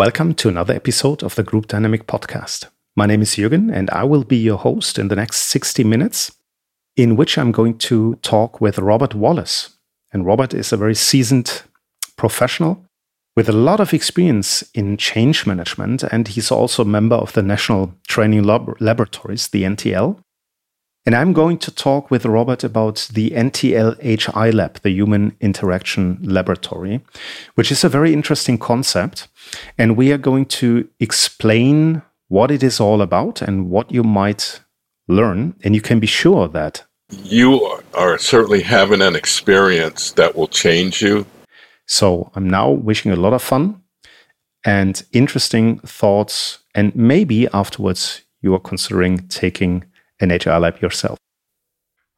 Welcome to another episode of the Group Dynamic Podcast. My name is Jürgen, and I will be your host in the next 60 minutes, in which I'm going to talk with Robert Wallace. And Robert is a very seasoned professional with a lot of experience in change management, and he's also a member of the National Training Lab- Laboratories, the NTL. And I'm going to talk with Robert about the NTL HI Lab, the Human Interaction Laboratory, which is a very interesting concept. And we are going to explain what it is all about and what you might learn. And you can be sure that you are certainly having an experience that will change you. So I'm now wishing a lot of fun and interesting thoughts. And maybe afterwards, you are considering taking an HI lab yourself.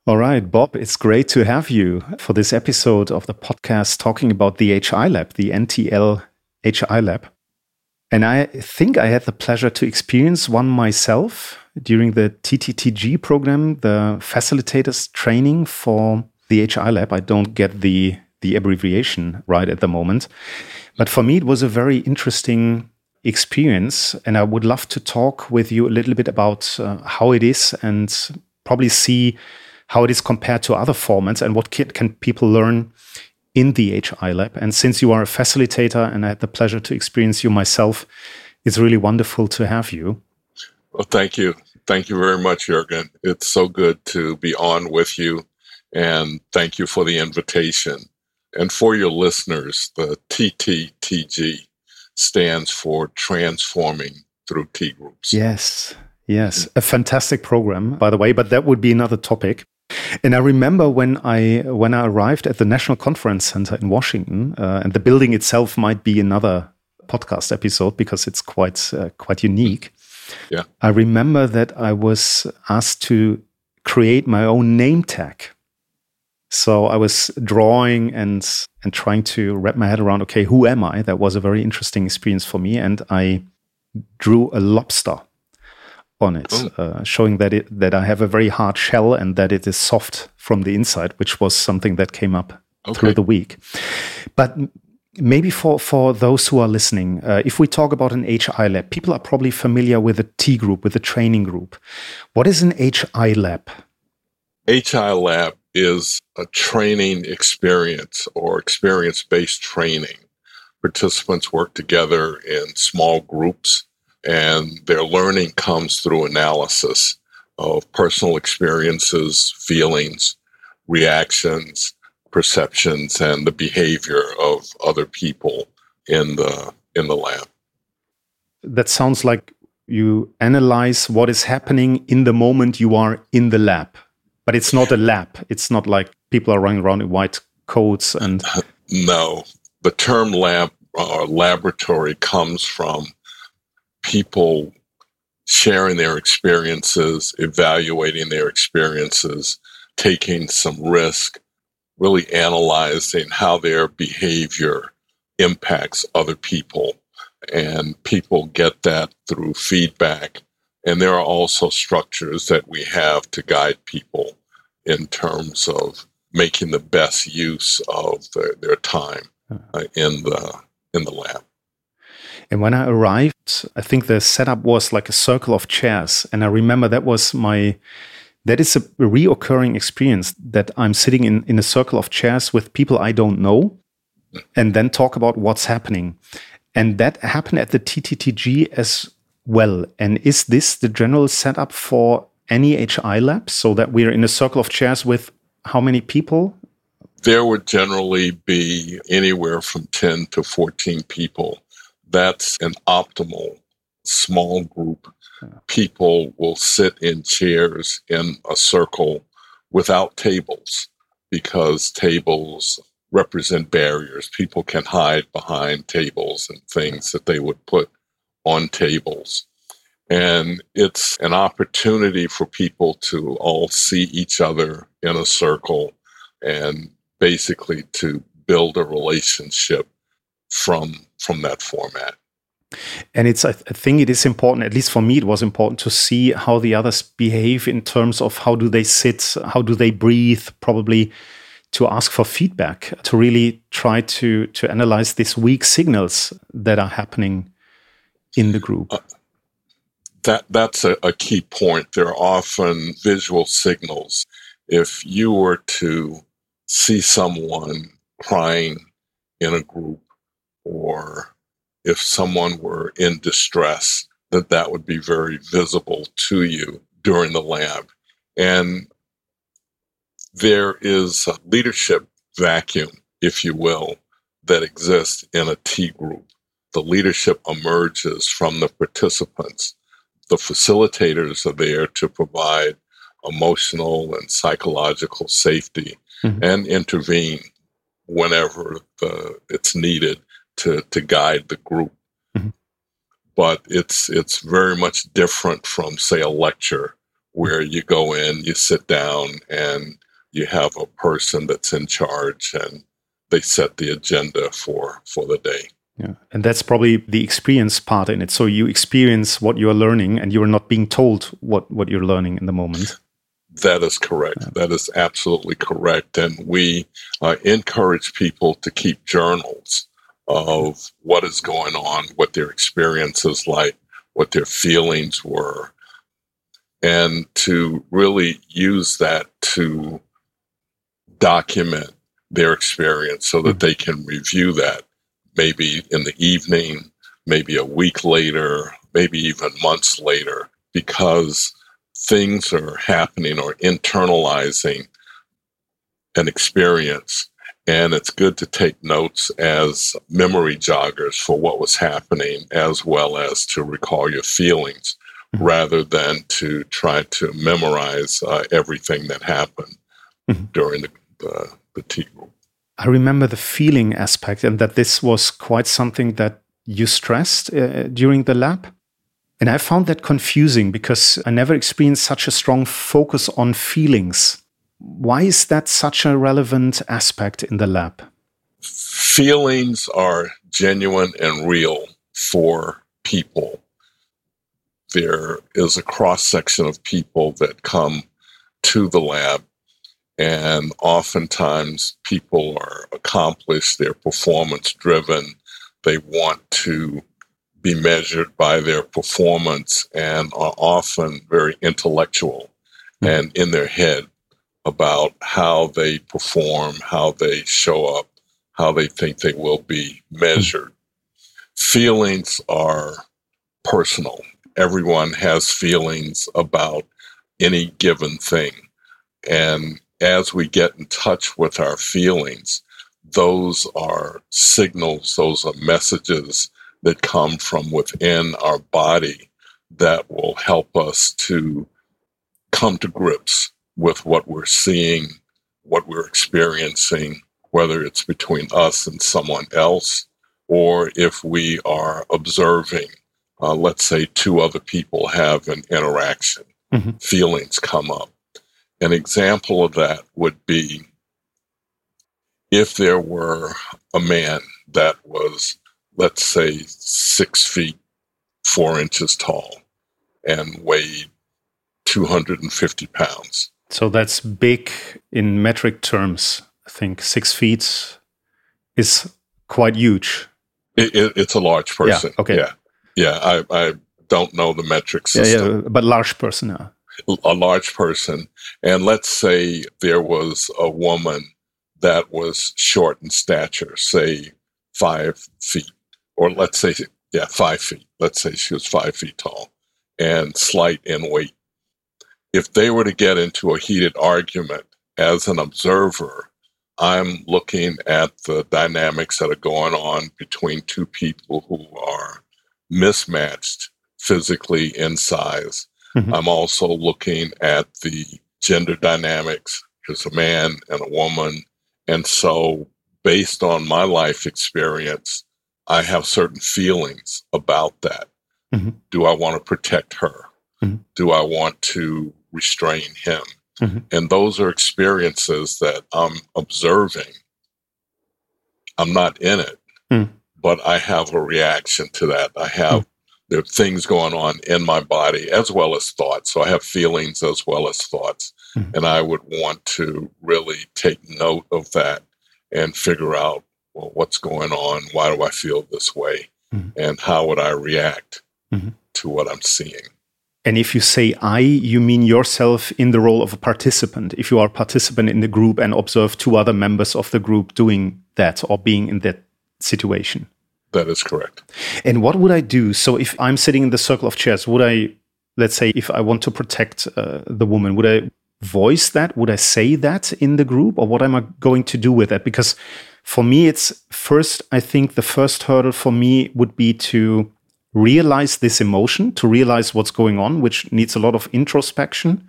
All right, Bob, it's great to have you for this episode of the podcast talking about the HI lab, the NTL HI lab. And I think I had the pleasure to experience one myself during the TTTG program, the facilitators training for the HI lab. I don't get the, the abbreviation right at the moment. But for me, it was a very interesting experience. And I would love to talk with you a little bit about uh, how it is and probably see how it is compared to other formats and what can, can people learn in the HI lab. And since you are a facilitator and I had the pleasure to experience you myself, it's really wonderful to have you. Well, thank you. Thank you very much, Jurgen. It's so good to be on with you. And thank you for the invitation. And for your listeners, the TTTG stands for Transforming Through T Groups. Yes, yes. A fantastic program, by the way, but that would be another topic. And I remember when I when I arrived at the National Conference Center in Washington, uh, and the building itself might be another podcast episode because it's quite uh, quite unique. Yeah, I remember that I was asked to create my own name tag. So I was drawing and and trying to wrap my head around. Okay, who am I? That was a very interesting experience for me, and I drew a lobster on it, oh. uh, showing that it that I have a very hard shell and that it is soft from the inside, which was something that came up okay. through the week. But maybe for for those who are listening, uh, if we talk about an HI lab, people are probably familiar with a T group, with a training group. What is an HI lab? HI lab is a training experience or experience based training. Participants work together in small groups and their learning comes through analysis of personal experiences, feelings, reactions, perceptions, and the behavior of other people in the in the lab. That sounds like you analyze what is happening in the moment you are in the lab. But it's not a lab. It's not like people are running around in white coats and no. The term lab or laboratory comes from people sharing their experiences, evaluating their experiences, taking some risk, really analyzing how their behavior impacts other people. And people get that through feedback. And there are also structures that we have to guide people in terms of making the best use of their, their time uh, in the in the lab. And when I arrived, I think the setup was like a circle of chairs. And I remember that was my, that is a reoccurring experience that I'm sitting in, in a circle of chairs with people I don't know and then talk about what's happening. And that happened at the TTTG as well. And is this the general setup for any HI lab so that we're in a circle of chairs with how many people? There would generally be anywhere from 10 to 14 people that's an optimal small group. People will sit in chairs in a circle without tables because tables represent barriers. People can hide behind tables and things that they would put on tables. And it's an opportunity for people to all see each other in a circle and basically to build a relationship from from that format. And it's, I think it is important, at least for me, it was important to see how the others behave in terms of how do they sit, how do they breathe, probably to ask for feedback, to really try to, to analyze these weak signals that are happening in the group? Uh, that that's a, a key point. There are often visual signals. If you were to see someone crying in a group, or if someone were in distress, that that would be very visible to you during the lab. And there is a leadership vacuum, if you will, that exists in a T group. The leadership emerges from the participants. The facilitators are there to provide emotional and psychological safety mm-hmm. and intervene whenever the, it's needed to, to guide the group. Mm-hmm. But it's it's very much different from say a lecture where you go in, you sit down, and you have a person that's in charge and they set the agenda for for the day. Yeah. And that's probably the experience part in it. So you experience what you're learning and you're not being told what, what you're learning in the moment. That is correct. Yeah. That is absolutely correct. And we uh, encourage people to keep journals of what is going on, what their experience is like, what their feelings were, and to really use that to document their experience so that mm-hmm. they can review that maybe in the evening, maybe a week later, maybe even months later, because things are happening or internalizing an experience. And it's good to take notes as memory joggers for what was happening, as well as to recall your feelings mm-hmm. rather than to try to memorize uh, everything that happened mm-hmm. during the, the, the T group. I remember the feeling aspect and that this was quite something that you stressed uh, during the lab. And I found that confusing because I never experienced such a strong focus on feelings. Why is that such a relevant aspect in the lab? Feelings are genuine and real for people. There is a cross section of people that come to the lab and oftentimes people are accomplished, they're performance driven. They want to be measured by their performance and are often very intellectual mm-hmm. and in their head about how they perform, how they show up, how they think they will be measured. Mm-hmm. Feelings are personal. Everyone has feelings about any given thing. And as we get in touch with our feelings, those are signals, those are messages that come from within our body that will help us to come to grips with what we're seeing, what we're experiencing, whether it's between us and someone else, or if we are observing, uh, let's say two other people have an interaction, mm-hmm. feelings come up. An example of that would be if there were a man that was, let's say, six feet, four inches tall and weighed 250 pounds. So that's big in metric terms. I think six feet is quite huge. It, it, it's a large person. Yeah. Okay. Yeah. Yeah. I, I don't know the metric system. Yeah, yeah but large person. Yeah a large person, and let's say there was a woman that was short in stature, say five feet, or let's say, yeah, five feet. Let's say she was five feet tall and slight in weight. If they were to get into a heated argument as an observer, I'm looking at the dynamics that are going on between two people who are mismatched physically in size Mm-hmm. I'm also looking at the gender dynamics. There's a man and a woman. And so, based on my life experience, I have certain feelings about that. Mm-hmm. Do I want to protect her? Mm-hmm. Do I want to restrain him? Mm-hmm. And those are experiences that I'm observing. I'm not in it, mm. but I have a reaction to that. I have mm there are things going on in my body as well as thoughts. So I have feelings as well as thoughts. Mm-hmm. And I would want to really take note of that and figure out well, what's going on? Why do I feel this way? Mm-hmm. And how would I react? mm-hmm. to what I'm seeing. And if you say I, you mean yourself in the role of a participant. If you are a participant in the group and observe two other members of the group doing that or being in that situation. That is correct. And what would I do? So if I'm sitting in the circle of chairs, would I, let's say, if I want to protect uh, the woman, would I voice that? Would I say that in the group? Or what am I going to do with that? Because for me, it's first, I think the first hurdle for me would be to realize this emotion, to realize what's going on, which needs a lot of introspection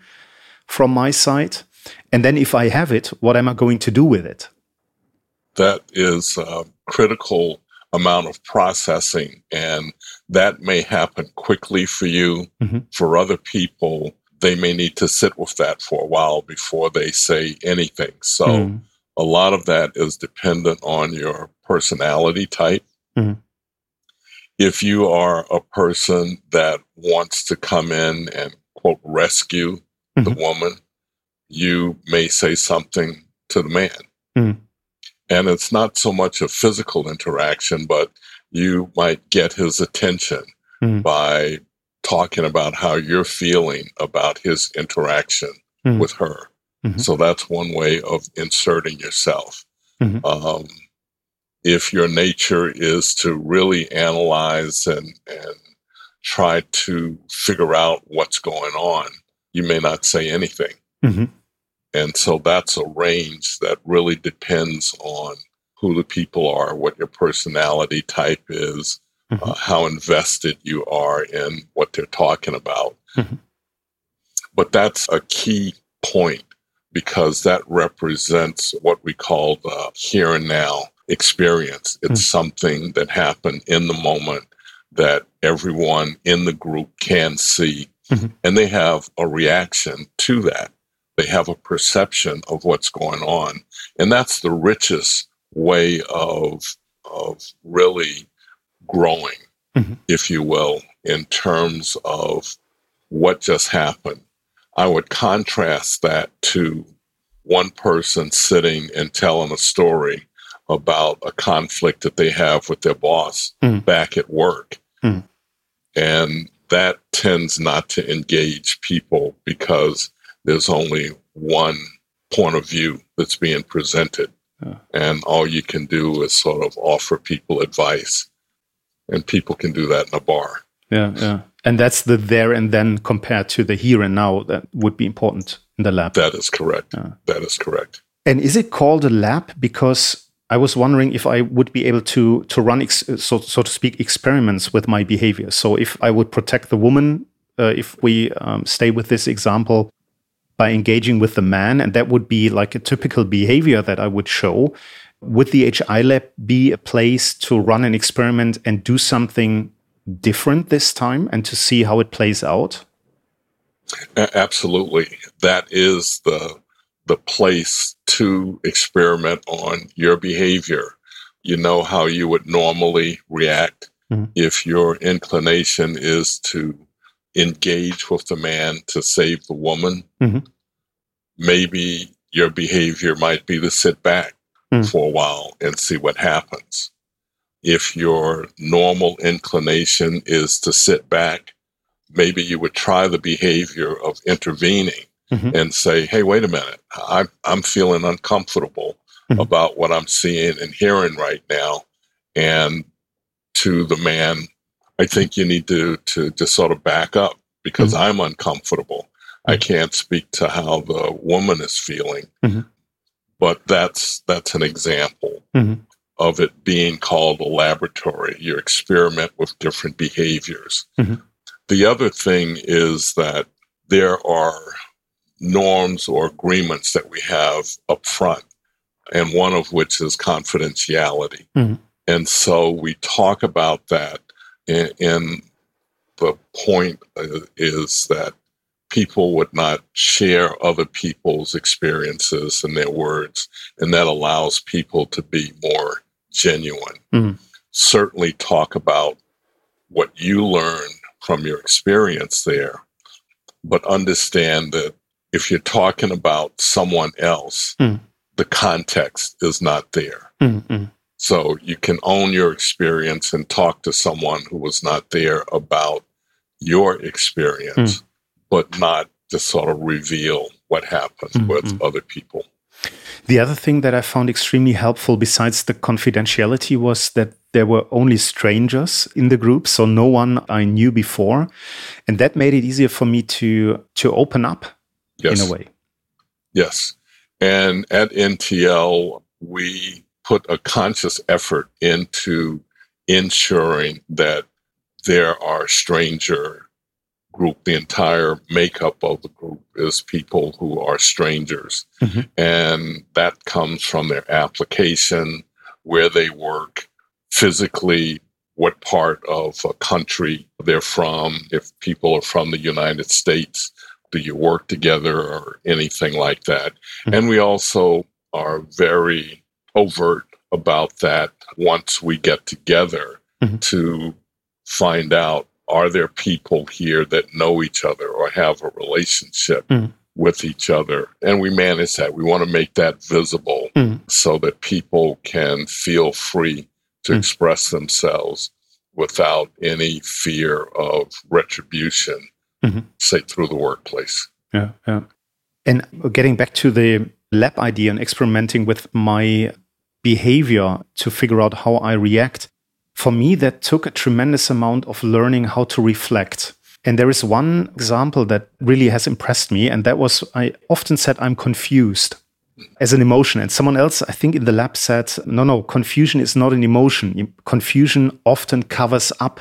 from my side. And then if I have it, what am I going to do with it? That is a critical amount of processing. And that may happen quickly for you. Mm-hmm. For other people, they may need to sit with that for a while before they say anything. So mm. a lot of that is dependent on your personality type. Mm if you are a person that wants to come in and quote rescue mm-hmm. the woman, you may say something to the man. Mm-hmm. And it's not so much a physical interaction, but you might get his attention mm-hmm. by talking about how you're feeling about his interaction mm-hmm. with her. Mm-hmm. So that's one way of inserting yourself. Mm-hmm. Um, if your nature is to really analyze and, and try to figure out what's going on, you may not say anything. Mm-hmm. And so that's a range that really depends on who the people are, what your personality type is, mm-hmm. uh, how invested you are in what they're talking about. Mm-hmm. But that's a key point because that represents what we call the here and now experience. It's mm. something that happened in the moment that everyone in the group can see, mm-hmm. and they have a reaction to that. They have a perception of what's going on. And that's the richest way of, of really growing, mm-hmm. if you will, in terms of what just happened. I would contrast that to one person sitting and telling a story about a conflict that they have with their boss mm. back at work. Mm. And that tends not to engage people because there's only one point of view that's being presented. Yeah. And all you can do is sort of offer people advice. And people can do that in a bar. Yeah, yeah. And that's the there and then compared to the here and now that would be important in the lab. That is correct. Yeah. That is correct. And is it called a lab because I was wondering if I would be able to to run so so to speak experiments with my behavior. So if I would protect the woman, uh, if we um, stay with this example, by engaging with the man, and that would be like a typical behavior that I would show. Would the HI lab be a place to run an experiment and do something different this time, and to see how it plays out? Absolutely, that is the the place to experiment on your behavior. You know how you would normally react mm-hmm. if your inclination is to engage with the man to save the woman. Mm-hmm. Maybe your behavior might be to sit back mm-hmm. for a while and see what happens. If your normal inclination is to sit back, maybe you would try the behavior of intervening mm-hmm. and say, hey, wait a minute, I'm, I'm feeling uncomfortable mm-hmm. about what I'm seeing and hearing right now. And to the man, I think you need to, to just sort of back up because mm-hmm. I'm uncomfortable. I mm-hmm. can't speak to how the woman is feeling, mm-hmm. but that's that's an example mm-hmm. of it being called a laboratory. You experiment with different behaviors. The other thing is that there are norms or agreements that we have up front, and one of which is confidentiality. Mm-hmm. And so we talk about that, and, the point is that people would not share other people's experiences and their words, and that allows people to be more genuine. Mm-hmm. Certainly, talk about what you learned from your experience there, but understand that if you're talking about someone else, mm. the context is not there. Mm-hmm. So you can own your experience and talk to someone who was not there about your experience, mm. but not just sort of reveal what happened mm-hmm. with other people. The other thing that I found extremely helpful, besides the confidentiality, was that there were only strangers in the group, so no one I knew before, and that made it easier for me to to open up yes. in a way. Yes, and at NTL we put a conscious effort into ensuring that there are stranger group, the entire makeup of the group is people who are strangers. Mm-hmm. And that comes from their application, where they work, physically, what part of a country they're from. If people are from the United States, do you work together or anything like that? Mm-hmm. And we also are very overt about that once we get together mm-hmm. to find out are there people here that know each other or have a relationship mm. with each other? And we manage that. We want to make that visible mm. so that people can feel free to mm. express themselves without any fear of retribution, mm-hmm. say through the workplace. Yeah, yeah. And getting back to the lab idea and experimenting with my behavior to figure out how I react for me, that took a tremendous amount of learning how to reflect. And there is one example that really has impressed me, and that was I often said I'm confused as an emotion. And someone else, I think in the lab said, no, no, confusion is not an emotion. Confusion often covers up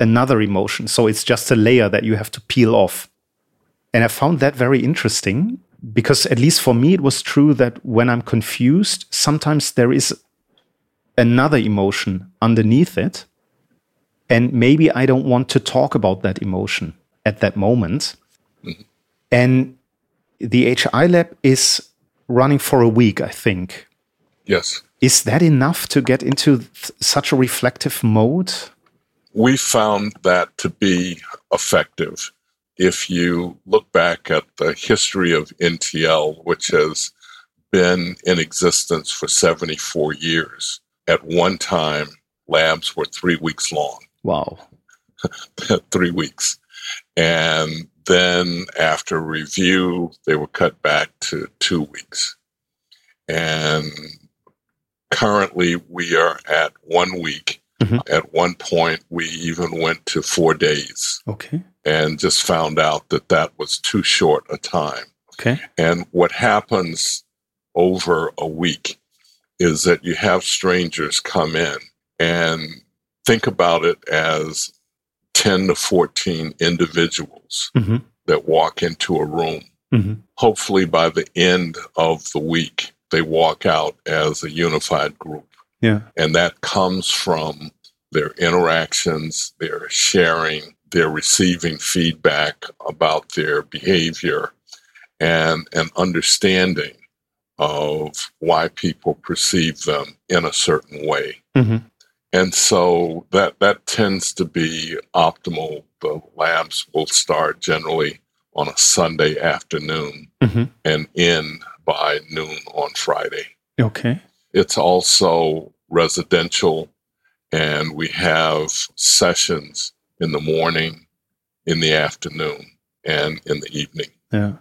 another emotion. So it's just a layer that you have to peel off. And I found that very interesting because, at least for me, it was true that when I'm confused, sometimes there is another emotion underneath it. And maybe I don't want to talk about that emotion at that moment. Mm-hmm. And the HI lab is running for a week, I think. Yes. Is that enough to get into th- such a reflective mode? We found that to be effective. If you look back at the history of NTL, which has been in existence for 74 years, at one time, labs were three weeks long. Wow. three weeks. And then after review, they were cut back to two weeks. And currently, we are at one week. Mm-hmm. At one point, we even went to four days. Okay. And just found out that that was too short a time. Okay. And what happens over a week is that you have strangers come in and think about it as 10 to 14 individuals mm-hmm. that walk into a room. Mm-hmm. Hopefully, by the end of the week, they walk out as a unified group. Yeah. And that comes from their interactions, their sharing, their receiving feedback about their behavior, and an understanding of why people perceive them in a certain way. Mm-hmm. And so that that tends to be optimal. The labs will start generally on a Sunday afternoon mm-hmm. and end by noon on Friday. Okay. It's also residential, and we have sessions in the morning, in the afternoon, and in the evening. Yeah.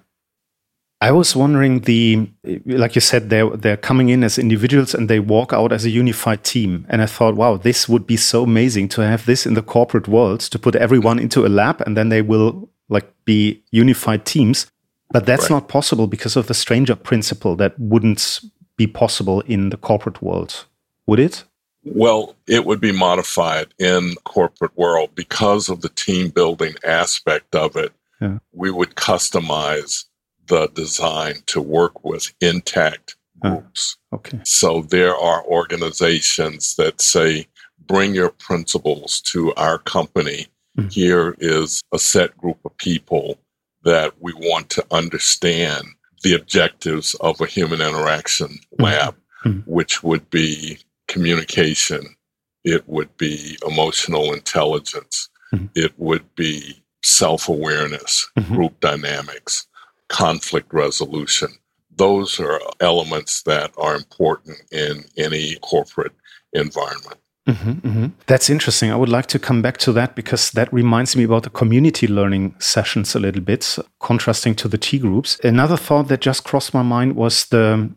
I was wondering the like you said they're they're coming in as individuals and they walk out as a unified team and I thought wow this would be so amazing to have this in the corporate world to put everyone into a lab and then they will like be unified teams but that's right. not possible because of the stranger principle that wouldn't be possible in the corporate world would it well it would be modified in corporate world because of the team building aspect of it yeah. we would customize the design to work with intact groups. okay. So there are organizations that say, bring your principles to our company. Mm-hmm. Here is a set group of people that we want to understand the objectives of a human interaction mm-hmm. lab, mm-hmm. which would be communication, it would be emotional intelligence, mm-hmm. it would be self awareness, mm-hmm. group dynamics conflict resolution. Those are elements that are important in any corporate environment. Mm-hmm, mm-hmm. That's interesting. I would like to come back to that because that reminds me about the community learning sessions a little bit, contrasting to the T groups. Another thought that just crossed my mind was the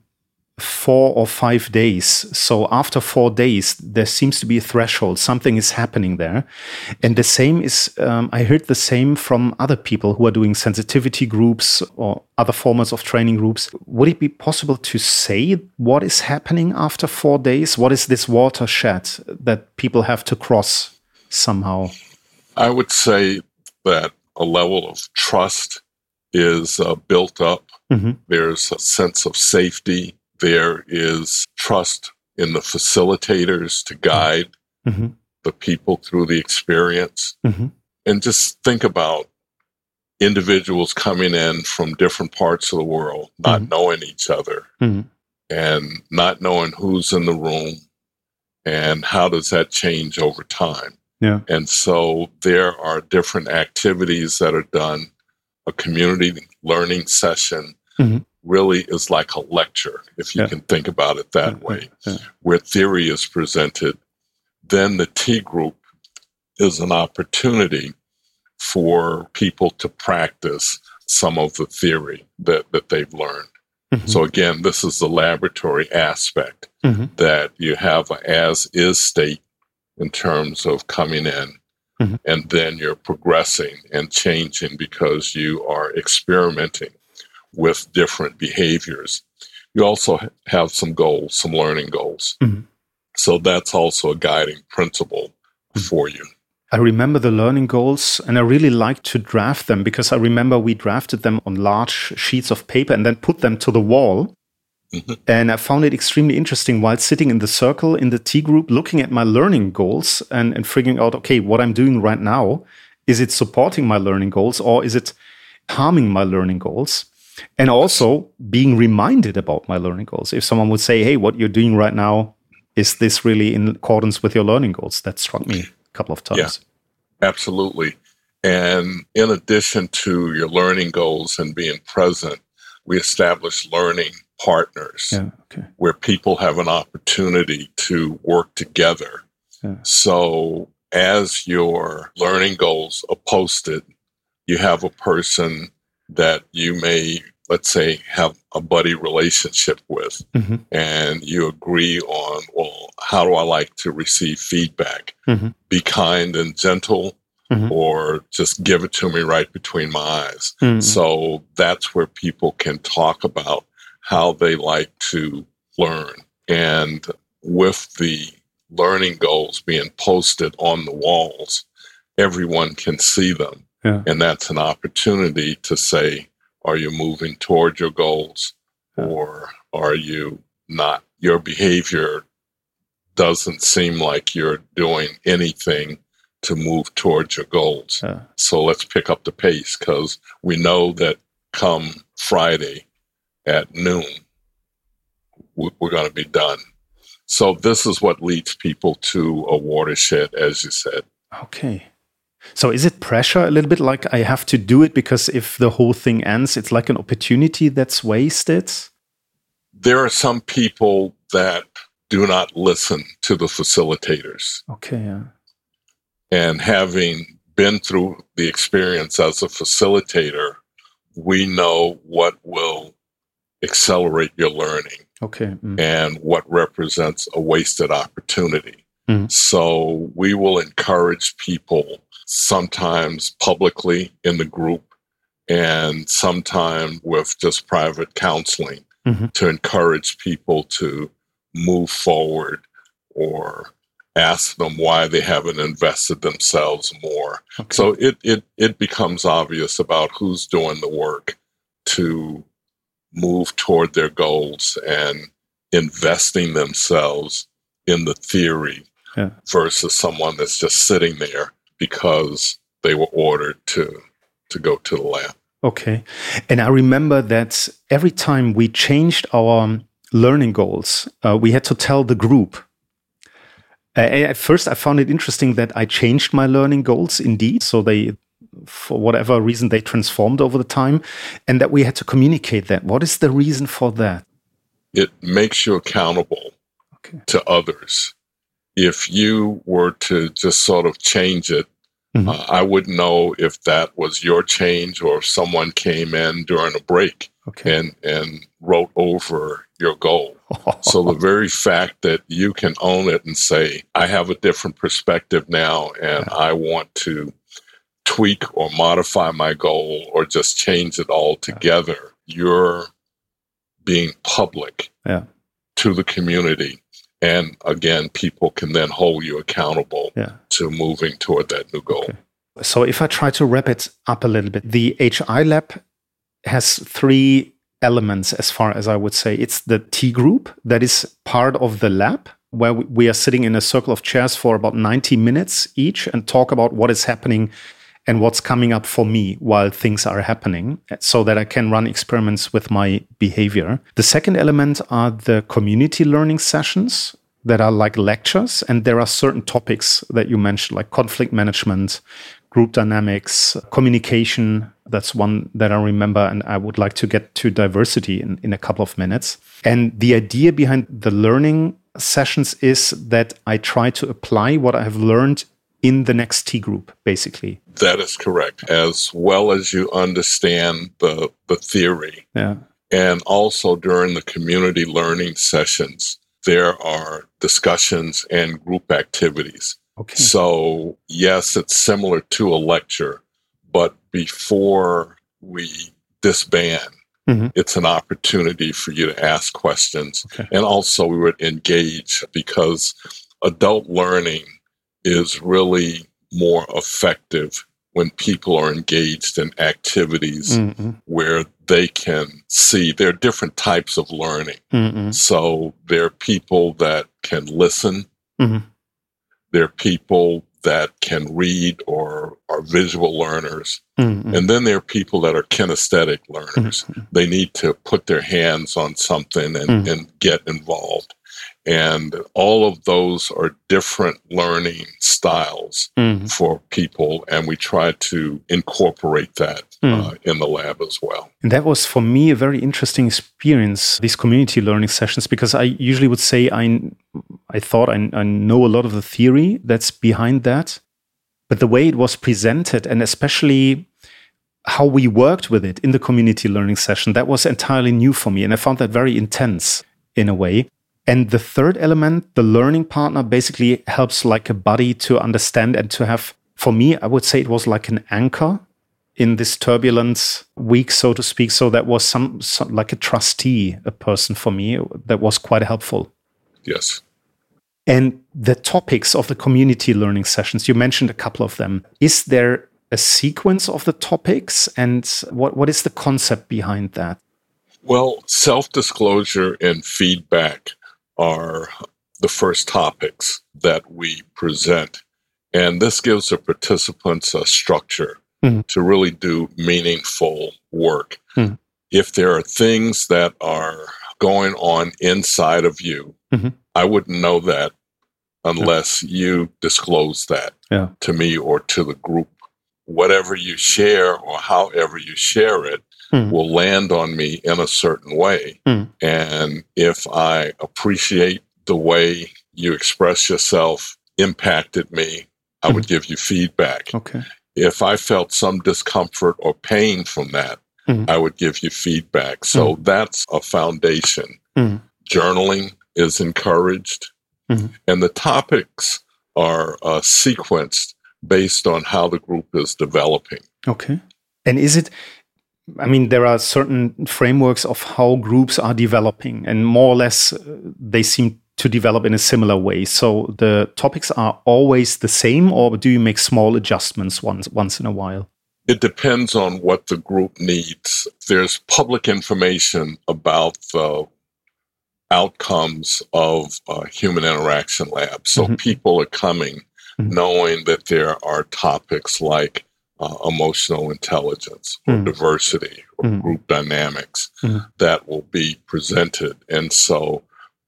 four or five days. So after four days, there seems to be a threshold. Something is happening there. And the same is, um, I heard the same from other people who are doing sensitivity groups or other formats of training groups. Would it be possible to say what is happening after four days? What is this watershed that people have to cross somehow? I would say that a level of trust is uh, built up. Mm-hmm. There's a sense of safety there is trust in the facilitators to guide mm-hmm. the people through the experience. Mm-hmm. And just think about individuals coming in from different parts of the world, not mm-hmm. knowing each other mm-hmm. and not knowing who's in the room and how does that change over time. Yeah. And so there are different activities that are done, a community learning session, mm-hmm really is like a lecture, if you yeah. can think about it that way, yeah. where theory is presented. Then the T group is an opportunity for people to practice some of the theory that, that they've learned. Mm-hmm. So again, this is the laboratory aspect mm-hmm. that you have an as is state in terms of coming in mm-hmm. and then you're progressing and changing because you are experimenting with different behaviors. You also have some goals, some learning goals. Mm-hmm. So that's also a guiding principle mm-hmm. for you. I remember the learning goals and I really like to draft them because I remember we drafted them on large sheets of paper and then put them to the wall. Mm-hmm. And I found it extremely interesting while sitting in the circle in the T group, looking at my learning goals and, and figuring out, okay, what I'm doing right now, is it supporting my learning goals or is it harming my learning goals? And also being reminded about my learning goals. If someone would say, "Hey, what you're doing right now is this really in accordance with your learning goals?" That struck me a couple of times. Yeah, absolutely. And in addition to your learning goals and being present, we establish learning partners yeah, okay. where people have an opportunity to work together. Yeah. So as your learning goals are posted, you have a person that you may let's say have a buddy relationship with mm-hmm. and you agree on well how do i like to receive feedback mm-hmm. be kind and gentle mm-hmm. or just give it to me right between my eyes mm-hmm. so that's where people can talk about how they like to learn and with the learning goals being posted on the walls everyone can see them yeah. And that's an opportunity to say, are you moving toward your goals or are you not? Your behavior doesn't seem like you're doing anything to move towards your goals. Yeah. So let's pick up the pace because we know that come Friday at noon, we're going to be done. So this is what leads people to a watershed, as you said. Okay. So is it pressure a little bit like I have to do it because if the whole thing ends, it's like an opportunity that's wasted? There are some people that do not listen to the facilitators. Okay. Yeah. And having been through the experience as a facilitator, we know what will accelerate your learning. Okay. Mm. And what represents a wasted opportunity. Mm. So we will encourage people sometimes publicly in the group and sometimes with just private counseling mm-hmm. to encourage people to move forward or ask them why they haven't invested themselves more. Okay. So it, it, it becomes obvious about who's doing the work to move toward their goals and investing themselves in the theory yeah. versus someone that's just sitting there because they were ordered to to go to the lab. Okay. And I remember that every time we changed our learning goals, uh, we had to tell the group. Uh, at first, I found it interesting that I changed my learning goals indeed. So they, for whatever reason, they transformed over the time, and that we had to communicate that. What is the reason for that? It makes you accountable okay. to others if you were to just sort of change it, mm-hmm. uh, I wouldn't know if that was your change or if someone came in during a break okay. and and wrote over your goal. so the very fact that you can own it and say, I have a different perspective now and yeah. I want to tweak or modify my goal or just change it all together, yeah. you're being public yeah. to the community. And again, people can then hold you accountable to moving toward that new goal. Okay. So if I try to wrap it up a little bit, the HI Lab has three elements as far as I would say. It's the T group that is part of the lab where we are sitting in a circle of chairs for about 90 minutes each and talk about what is happening and what's coming up for me while things are happening so that I can run experiments with my behavior. The second element are the community learning sessions that are like lectures and there are certain topics that you mentioned like conflict management group dynamics, communication. That's one that I remember. And I would like to get to diversity in, in a couple of minutes. And the idea behind the learning sessions is that I try to apply what I have learned in the next T group, basically. That is correct. As well as you understand the, the theory. Yeah. And also during the community learning sessions, there are discussions and group activities. Okay. So, yes, it's similar to a lecture, but before we disband, mm-hmm. it's an opportunity for you to ask questions. Okay. And also, we would engage because adult learning is really more effective when people are engaged in activities mm-hmm. where they can see there are different types of learning. Mm-hmm. So there are people that can listen. Mm-hmm. There are people that can read or are visual learners. And then there are people that are kinesthetic learners. Mm-hmm. They need to put their hands on something and, mm-hmm. and get involved. And all of those are different learning styles mm-hmm. for people. And we try to incorporate that mm. uh, in the lab as well. And that was for me a very interesting experience, these community learning sessions, because I usually would say I, I thought I, I know a lot of the theory that's behind that. But the way it was presented, and especially how we worked with it in the community learning session, that was entirely new for me. And I found that very intense in a way. And the third element, the learning partner basically helps like a buddy to understand and to have, for me, I would say it was like an anchor in this turbulence week, so to speak. So that was some, some like a trustee, a person for me that was quite helpful. Yes. And the topics of the community learning sessions, you mentioned a couple of them. Is there a sequence of the topics and what, what is the concept behind that? Well, self disclosure and feedback are the first topics that we present. And this gives the participants a structure mm-hmm. to really do meaningful work. Mm-hmm. If there are things that are going on inside of you, mm-hmm. I wouldn't know that unless yeah. you disclose that yeah. to me or to the group. Whatever you share or however you share it mm. will land on me in a certain way. Mm. And if I appreciate the way you express yourself impacted me, I mm. would give you feedback. Okay. If I felt some discomfort or pain from that, mm. I would give you feedback. So mm. that's a foundation. Mm. Journaling is encouraged, and the topics are uh, sequenced based on how the group is developing. Okay. And is it I mean, there are certain frameworks of how groups are developing, and more or less uh, they seem to develop in a similar way. So the topics are always the same, or do you make small adjustments once once in a while? It depends on what the group needs. There's public information about the outcomes of a human interaction lab. So mm-hmm. people are coming mm-hmm. knowing that there are topics like uh, emotional intelligence or mm. diversity or mm. group dynamics mm. that will be presented. And so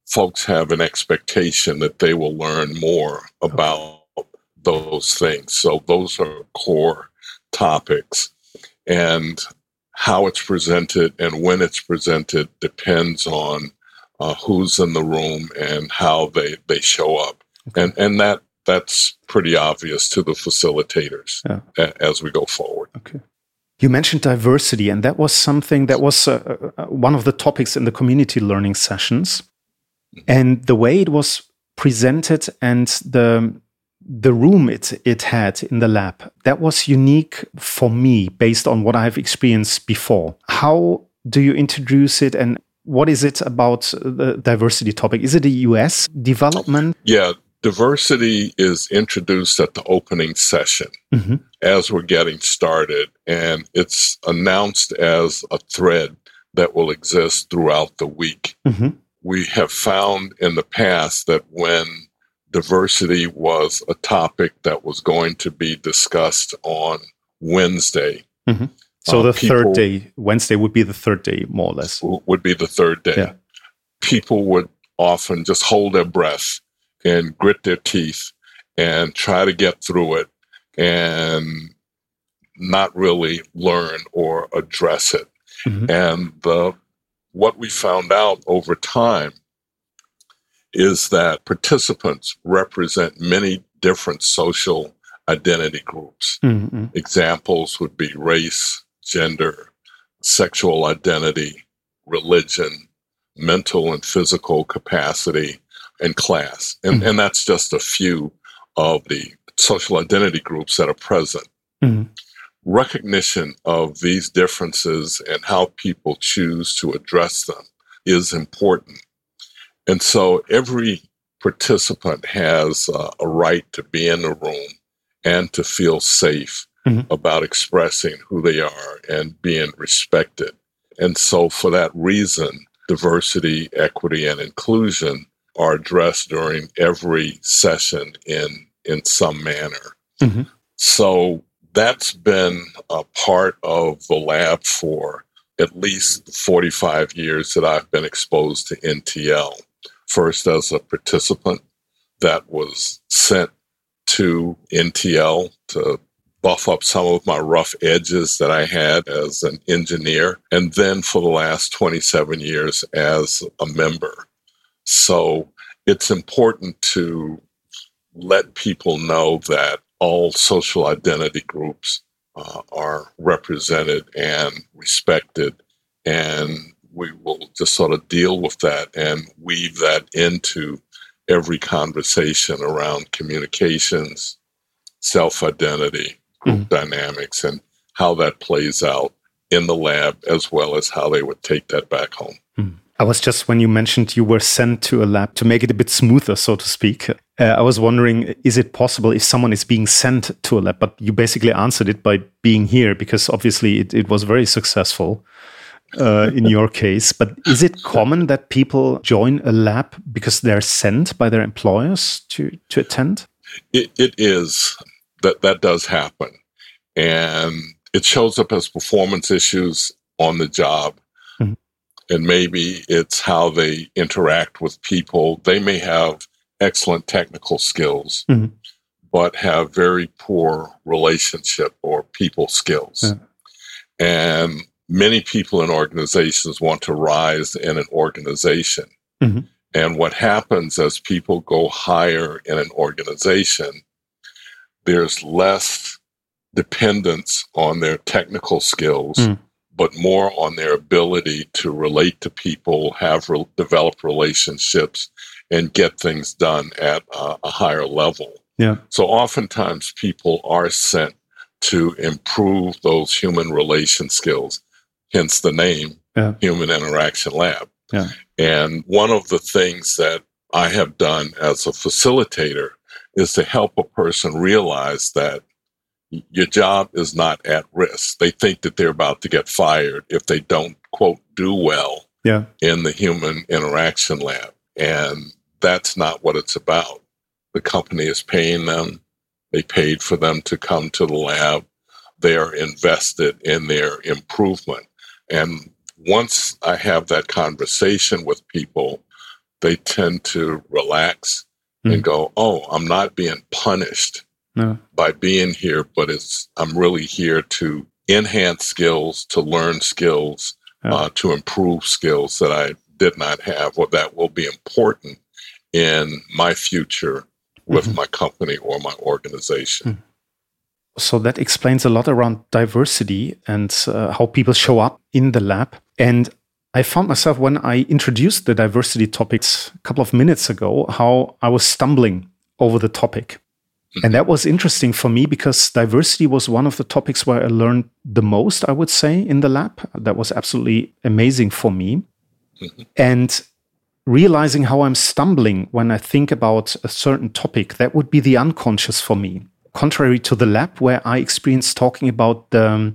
folks have an expectation that they will learn more about okay. those things. So those are core topics. And how it's presented and when it's presented depends on uh, who's in the room and how they, they show up. Okay. And and that that's pretty obvious to the facilitators yeah. as we go forward. Okay. You mentioned diversity, and that was something that was uh, uh, one of the topics in the community learning sessions. Mm-hmm. And the way it was presented and the the room it it had in the lab that was unique for me based on what I've experienced before. How do you introduce it, and what is it about the diversity topic? Is it a US development? Yeah, diversity is introduced at the opening session mm-hmm. as we're getting started, and it's announced as a thread that will exist throughout the week. Mm-hmm. We have found in the past that when diversity was a topic that was going to be discussed on Wednesday, mm-hmm. So uh, the third day, Wednesday would be the third day, more or less. Would be the third day. Yeah. People would often just hold their breath and grit their teeth and try to get through it and not really learn or address it. Mm-hmm. And the, what we found out over time is that participants represent many different social identity groups. Mm-hmm. Examples would be race, gender, sexual identity, religion, mental and physical capacity, and class. And, mm-hmm. and that's just a few of the social identity groups that are present. Mm-hmm. Recognition of these differences and how people choose to address them is important. And so every participant has uh, a right to be in the room and to feel safe mm-hmm. about expressing who they are and being respected. And so, for that reason, diversity, equity, and inclusion are addressed during every session in in some manner. Mm-hmm. So that's been a part of the lab for at least 45 years that I've been exposed to NTL. First as a participant that was sent to NTL to buff up some of my rough edges that I had as an engineer, and then for the last 27 years as a member. So it's important to let people know that all social identity groups uh, are represented and respected. And we will just sort of deal with that and weave that into every conversation around communications, self identity, group mm. dynamics and how that plays out in the lab as well as how they would take that back home. I was just when you mentioned you were sent to a lab to make it a bit smoother, so to speak. Uh, I was wondering, is it possible if someone is being sent to a lab? But you basically answered it by being here because obviously it, it was very successful uh, in your case. But is it common that people join a lab because they're sent by their employers to, to attend? it, it is that that does happen. And it shows up as performance issues on the job. And maybe it's how they interact with people. They may have excellent technical skills, mm-hmm. but have very poor relationship or people skills. Yeah. And many people in organizations want to rise in an organization. Mm-hmm. And what happens as people go higher in an organization there's less dependence on their technical skills, mm. But more on their ability to relate to people, have re- develop relationships, and get things done at a, a higher level. Yeah. So oftentimes people are sent to improve those human relation skills, hence the name yeah. Human Interaction Lab. Yeah. And one of the things that I have done as a facilitator is to help a person realize that your job is not at risk. They think that they're about to get fired if they don't, quote, do well yeah. in the human interaction lab. And that's not what it's about. The company is paying them, they paid for them to come to the lab, they are invested in their improvement. And once I have that conversation with people, they tend to relax mm. and go, oh, I'm not being punished no. by being here, but it's I'm really here to enhance skills, to learn skills, uh, to improve skills that I did not have or that will be important in my future with mm-hmm. my company or my organization. Mm. So that explains a lot around diversity and uh, how people show up in the lab. And I found myself when I introduced the diversity topics a couple of minutes ago, how I was stumbling over the topic. And that was interesting for me because diversity was one of the topics where I learned the most, I would say, in the lab. That was absolutely amazing for me. Mm-hmm. And realizing how I'm stumbling when I think about a certain topic, that would be the unconscious for me. Contrary to the lab, where I experienced talking about the,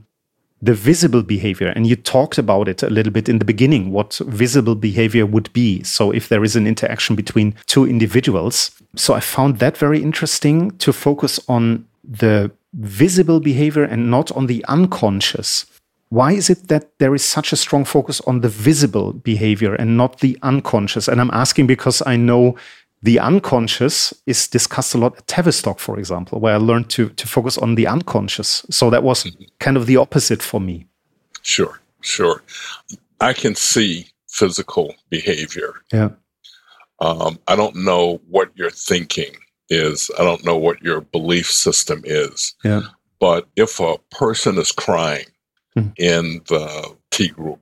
the visible behavior. And you talked about it a little bit in the beginning, what visible behavior would be. So, if there is an interaction between two individuals. So, I found that very interesting to focus on the visible behavior and not on the unconscious. Why is it that there is such a strong focus on the visible behavior and not the unconscious? And I'm asking because I know the unconscious is discussed a lot at Tavistock, for example, where I learned to to focus on the unconscious. So that was mm-hmm. kind of the opposite for me. Sure, sure. I can see physical behavior. Yeah. Um, I don't know what your thinking is. I don't know what your belief system is. Yeah. But if a person is crying mm-hmm. in the T group,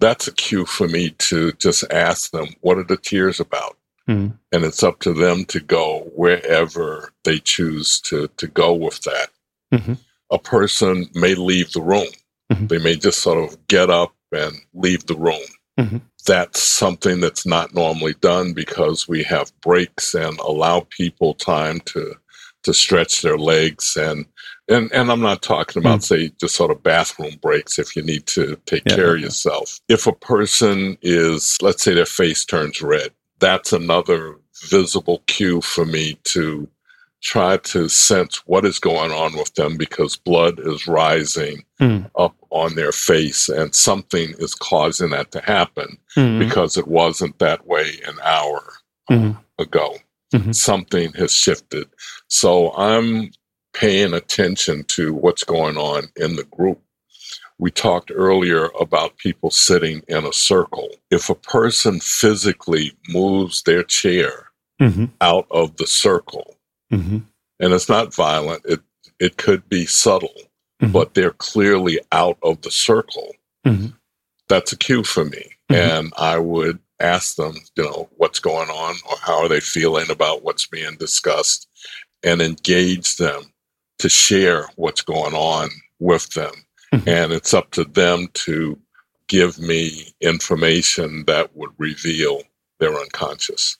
that's a cue for me to just ask them, what are the tears about? Mm-hmm. And it's up to them to go wherever they choose to, to go with that. Mm-hmm. A person may leave the room. Mm-hmm. They may just sort of get up and leave the room. Mm-hmm. That's something that's not normally done because we have breaks and allow people time to to stretch their legs and and and I'm not talking about mm. say just sort of bathroom breaks if you need to take yeah, care of yourself. If a person is let's say their face turns red that's another visible cue for me to try to sense what is going on with them because blood is rising mm. up on their face and something is causing that to happen mm. because it wasn't that way an hour mm. ago. Mm-hmm. Something has shifted. So I'm paying attention to what's going on in the group we talked earlier about people sitting in a circle. If a person physically moves their chair mm-hmm. out of the circle, mm-hmm. and it's not violent, it, it could be subtle, mm-hmm. but they're clearly out of the circle, mm-hmm. that's a cue for me. Mm-hmm. And I would ask them, you know, what's going on or how are they feeling about what's being discussed and engage them to share what's going on with them. And it's up to them to give me information that would reveal their unconscious.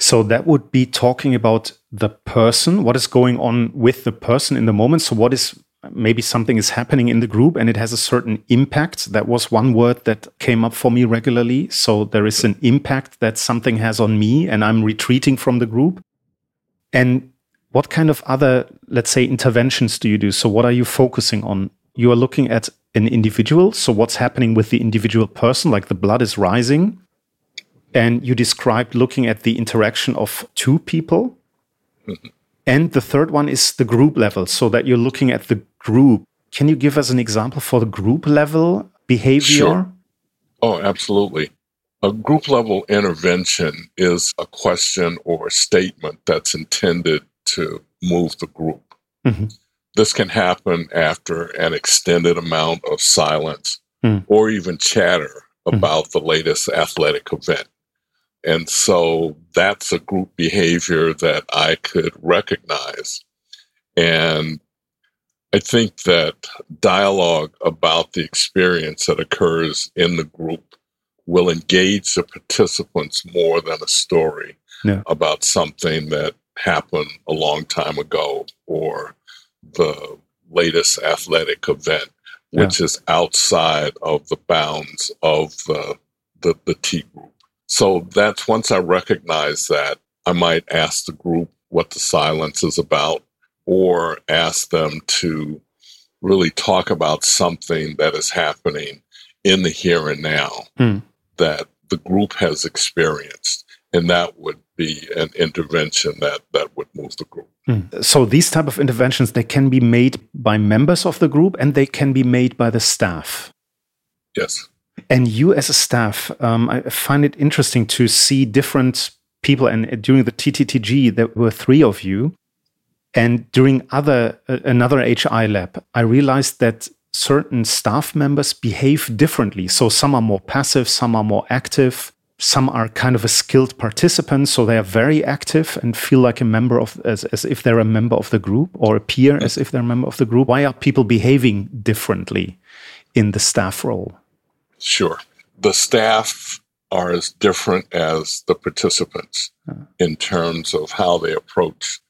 So that would be talking about the person, what is going on with the person in the moment. So, what is maybe something is happening in the group and it has a certain impact. That was one word that came up for me regularly. So, there is an impact that something has on me and I'm retreating from the group. And what kind of other, let's say, interventions do you do? So, what are you focusing on? You are looking at an individual. So, what's happening with the individual person? Like the blood is rising. And you described looking at the interaction of two people. Mm-hmm. And the third one is the group level, so that you're looking at the group. Can you give us an example for the group level behavior? Sure. Oh, absolutely. A group level intervention is a question or a statement that's intended to move the group. Mm-hmm. This can happen after an extended amount of silence mm. or even chatter mm. about mm. the latest athletic event. And so that's a group behavior that I could recognize. And I think that dialogue about the experience that occurs in the group will engage the participants more than a story yeah. about something that happened a long time ago or the latest athletic event, which yeah. is outside of the bounds of the, the, the T group. So that's once I recognize that, I might ask the group what the silence is about or ask them to really talk about something that is happening in the here and now mm. that the group has experienced. And that would be an intervention that that would move the group. Mm. So these type of interventions they can be made by members of the group and they can be made by the staff. Yes. And you as a staff, um, I find it interesting to see different people, and during the TTTG, there were three of you. And during other uh, another HI lab, I realized that certain staff members behave differently. So some are more passive, some are more active, some are kind of a skilled participant, so they are very active and feel like a member of as, as if they're a member of the group or a peer as if they're a member of the group. Why are people behaving differently in the staff role? Sure. The staff are as different as the participants uh, in terms of how they approach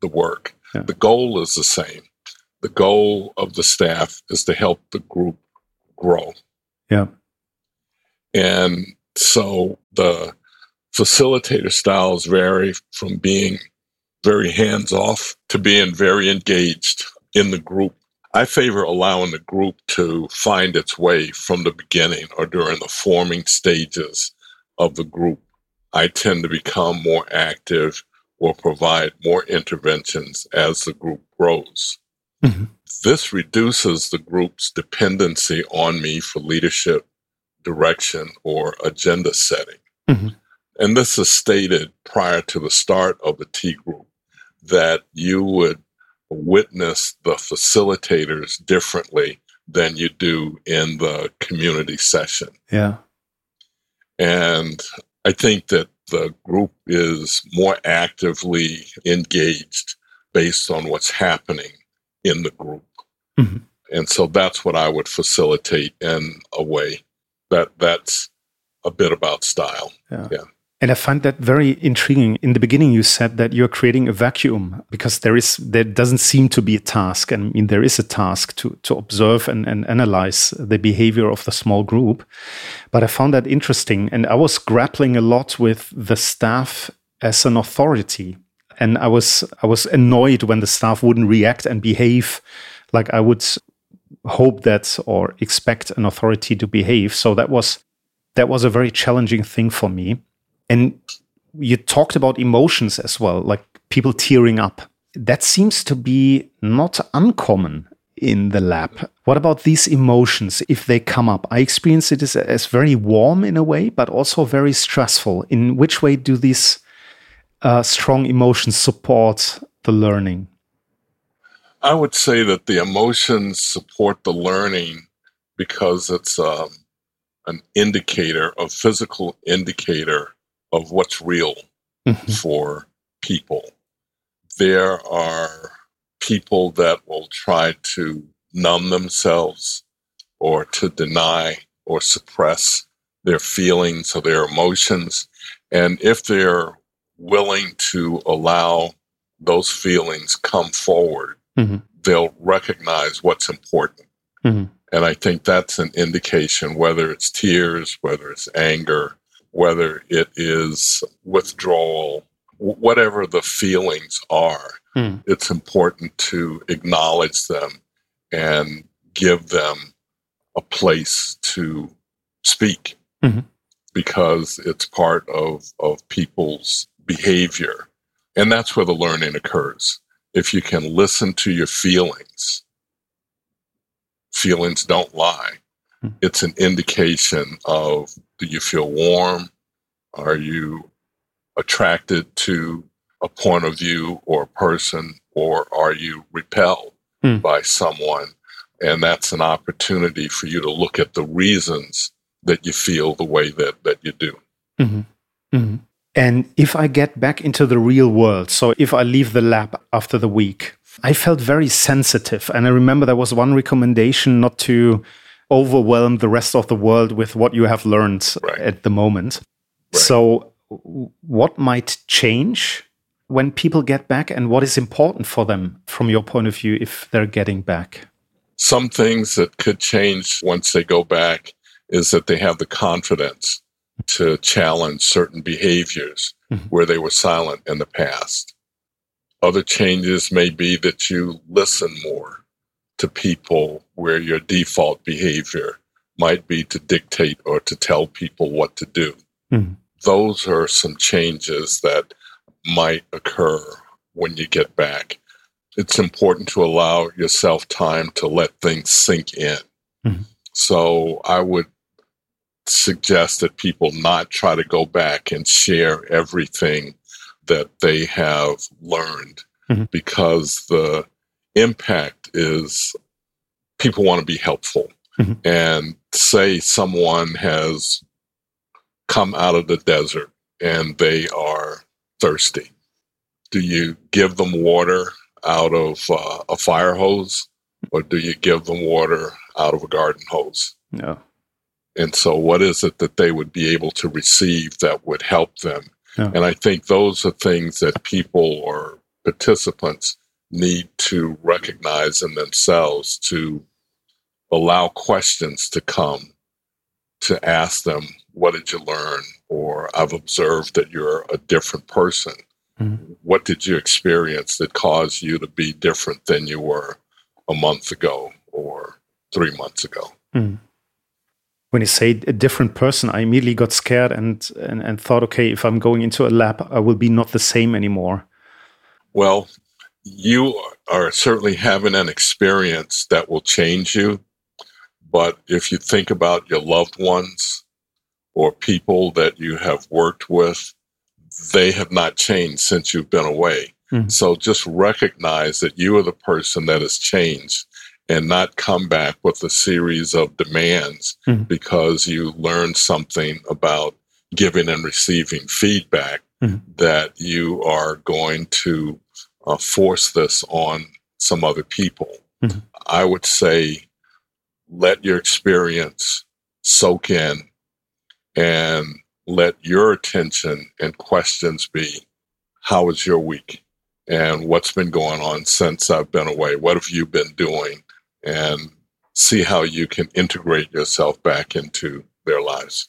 the work. Yeah. The goal is the same. The goal of the staff is to help the group grow. Yeah. And so the facilitator styles vary from being very hands off to being very engaged in the group. I favor allowing the group to find its way from the beginning or during the forming stages of the group. I tend to become more active or provide more interventions as the group grows. Mm-hmm. This reduces the group's dependency on me for leadership direction or agenda setting. Mm-hmm. And this is stated prior to the start of the T group that you would witness the facilitators differently than you do in the community session. Yeah. And I think that the group is more actively engaged based on what's happening in the group. Mm-hmm. And so that's what I would facilitate in a way that that's a bit about style. Yeah. yeah. And I find that very intriguing. In the beginning, you said that you're creating a vacuum because there is there doesn't seem to be a task. And I mean, there is a task to to observe and, and analyze the behavior of the small group. But I found that interesting, and I was grappling a lot with the staff as an authority. And I was I was annoyed when the staff wouldn't react and behave like I would hope that or expect an authority to behave. So that was that was a very challenging thing for me. And you talked about emotions as well, like people tearing up. That seems to be not uncommon in the lab. What about these emotions if they come up? I experience it as, as very warm in a way, but also very stressful. In which way do these uh, strong emotions support the learning? I would say that the emotions support the learning because it's um, an indicator, a physical indicator of what's real mm-hmm. for people. There are people that will try to numb themselves or to deny or suppress their feelings or their emotions. And if they're willing to allow those feelings come forward, mm-hmm. they'll recognize what's important. Mm-hmm. And I think that's an indication, whether it's tears, whether it's anger, whether it is withdrawal, whatever the feelings are, mm. it's important to acknowledge them and give them a place to speak mm-hmm. because it's part of, of people's behavior. And that's where the learning occurs if you can listen to your feelings, feelings don't lie. Hmm. It's an indication of do you feel warm? Are you attracted to a point of view or a person, or are you repelled mm. by someone? And that's an opportunity for you to look at the reasons that you feel the way that, that you do. Mm-hmm. Mm-hmm. And if I get back into the real world, so if I leave the lab after the week, I felt very sensitive. And I remember there was one recommendation not to overwhelm the rest of the world with what you have learned right. at the moment. Right. So, what might change when people get back, and what is important for them from your point of view if they're getting back? Some things that could change once they go back is that they have the confidence to challenge certain behaviors mm-hmm. where they were silent in the past. Other changes may be that you listen more to people where your default behavior might be to dictate or to tell people what to do. Mm-hmm. Those are some changes that might occur when you get back. It's important to allow yourself time to let things sink in. Mm-hmm. So I would suggest that people not try to go back and share everything that they have learned mm-hmm. because the impact is people want to be helpful. Mm-hmm. And say someone has come out of the desert and they are thirsty. Do you give them water out of uh, a fire hose or do you give them water out of a garden hose? No. And so, what is it that they would be able to receive that would help them? And I think those are things that people or participants need to recognize in themselves to allow questions to come to ask them, What did you learn? Or I've observed that you're a different person. Mm-hmm. What did you experience that caused you to be different than you were a month ago or three months ago? Mm-hmm when you say a different person, I immediately got scared and, and, and thought, okay, if I'm going into a lab, I will be not the same anymore. Well, you are certainly having an experience that will change you. But if you think about your loved ones or people that you have worked with, they have not changed since you've been away. Mm-hmm. So just recognize that you are the person that has changed and not come back with a series of demands mm-hmm. because you learned something about giving and receiving feedback mm-hmm. that you are going to uh, force this on some other people. Mm-hmm. I would say let your experience soak in and let your attention and questions be how was your week and what's been going on since I've been away? What have you been doing? And see how you can integrate yourself back into their lives.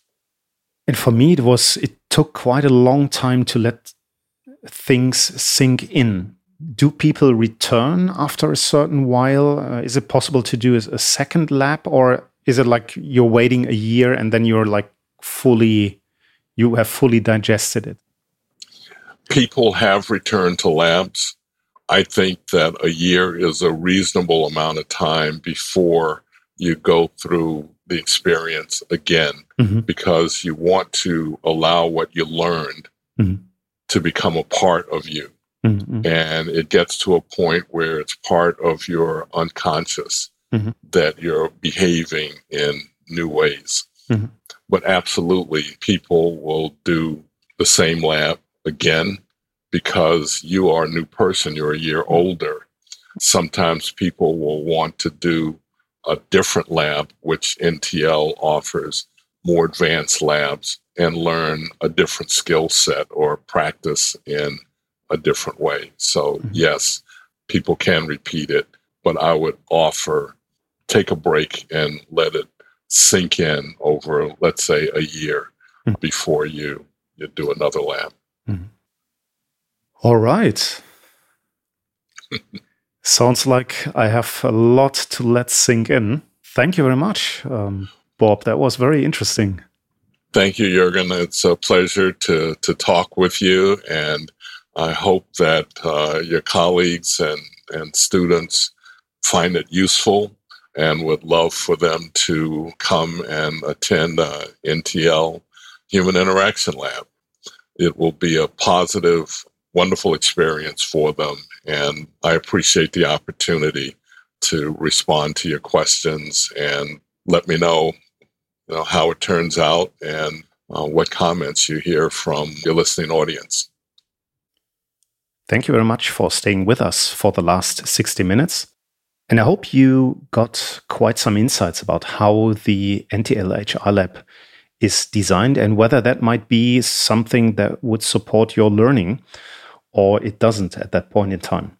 And for me, it was, it took quite a long time to let things sink in. Do people return after a certain while? Uh, is it possible to do a, a second lap, or is it like you're waiting a year and then you're like fully, you have fully digested it? People have returned to labs I think that a year is a reasonable amount of time before you go through the experience again mm-hmm. because you want to allow what you learned mm-hmm. to become a part of you. Mm-hmm. And it gets to a point where it's part of your unconscious mm-hmm. that you're behaving in new ways. Mm-hmm. But absolutely, people will do the same lab again because you are a new person, you're a year older. Sometimes people will want to do a different lab, which NTL offers more advanced labs and learn a different skill set or practice in a different way. So, mm-hmm. yes, people can repeat it, but I would offer take a break and let it sink in over, let's say, a year mm-hmm. before you, you do another lab. Mm-hmm. All right. Sounds like I have a lot to let sink in. Thank you very much, um, Bob. That was very interesting. Thank you, Jurgen. It's a pleasure to, to talk with you. And I hope that uh, your colleagues and, and students find it useful and would love for them to come and attend uh, NTL Human Interaction Lab. It will be a positive wonderful experience for them. And I appreciate the opportunity to respond to your questions and let me know, you know how it turns out and uh, what comments you hear from your listening audience. Thank you very much for staying with us for the last 60 minutes. And I hope you got quite some insights about how the NTL HI Lab is designed and whether that might be something that would support your learning or it doesn't at that point in time.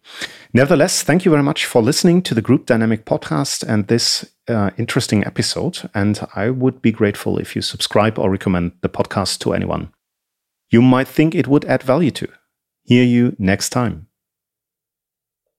Nevertheless, thank you very much for listening to the Group Dynamic podcast and this uh, interesting episode. And I would be grateful if you subscribe or recommend the podcast to anyone you might think it would add value to. Hear you next time.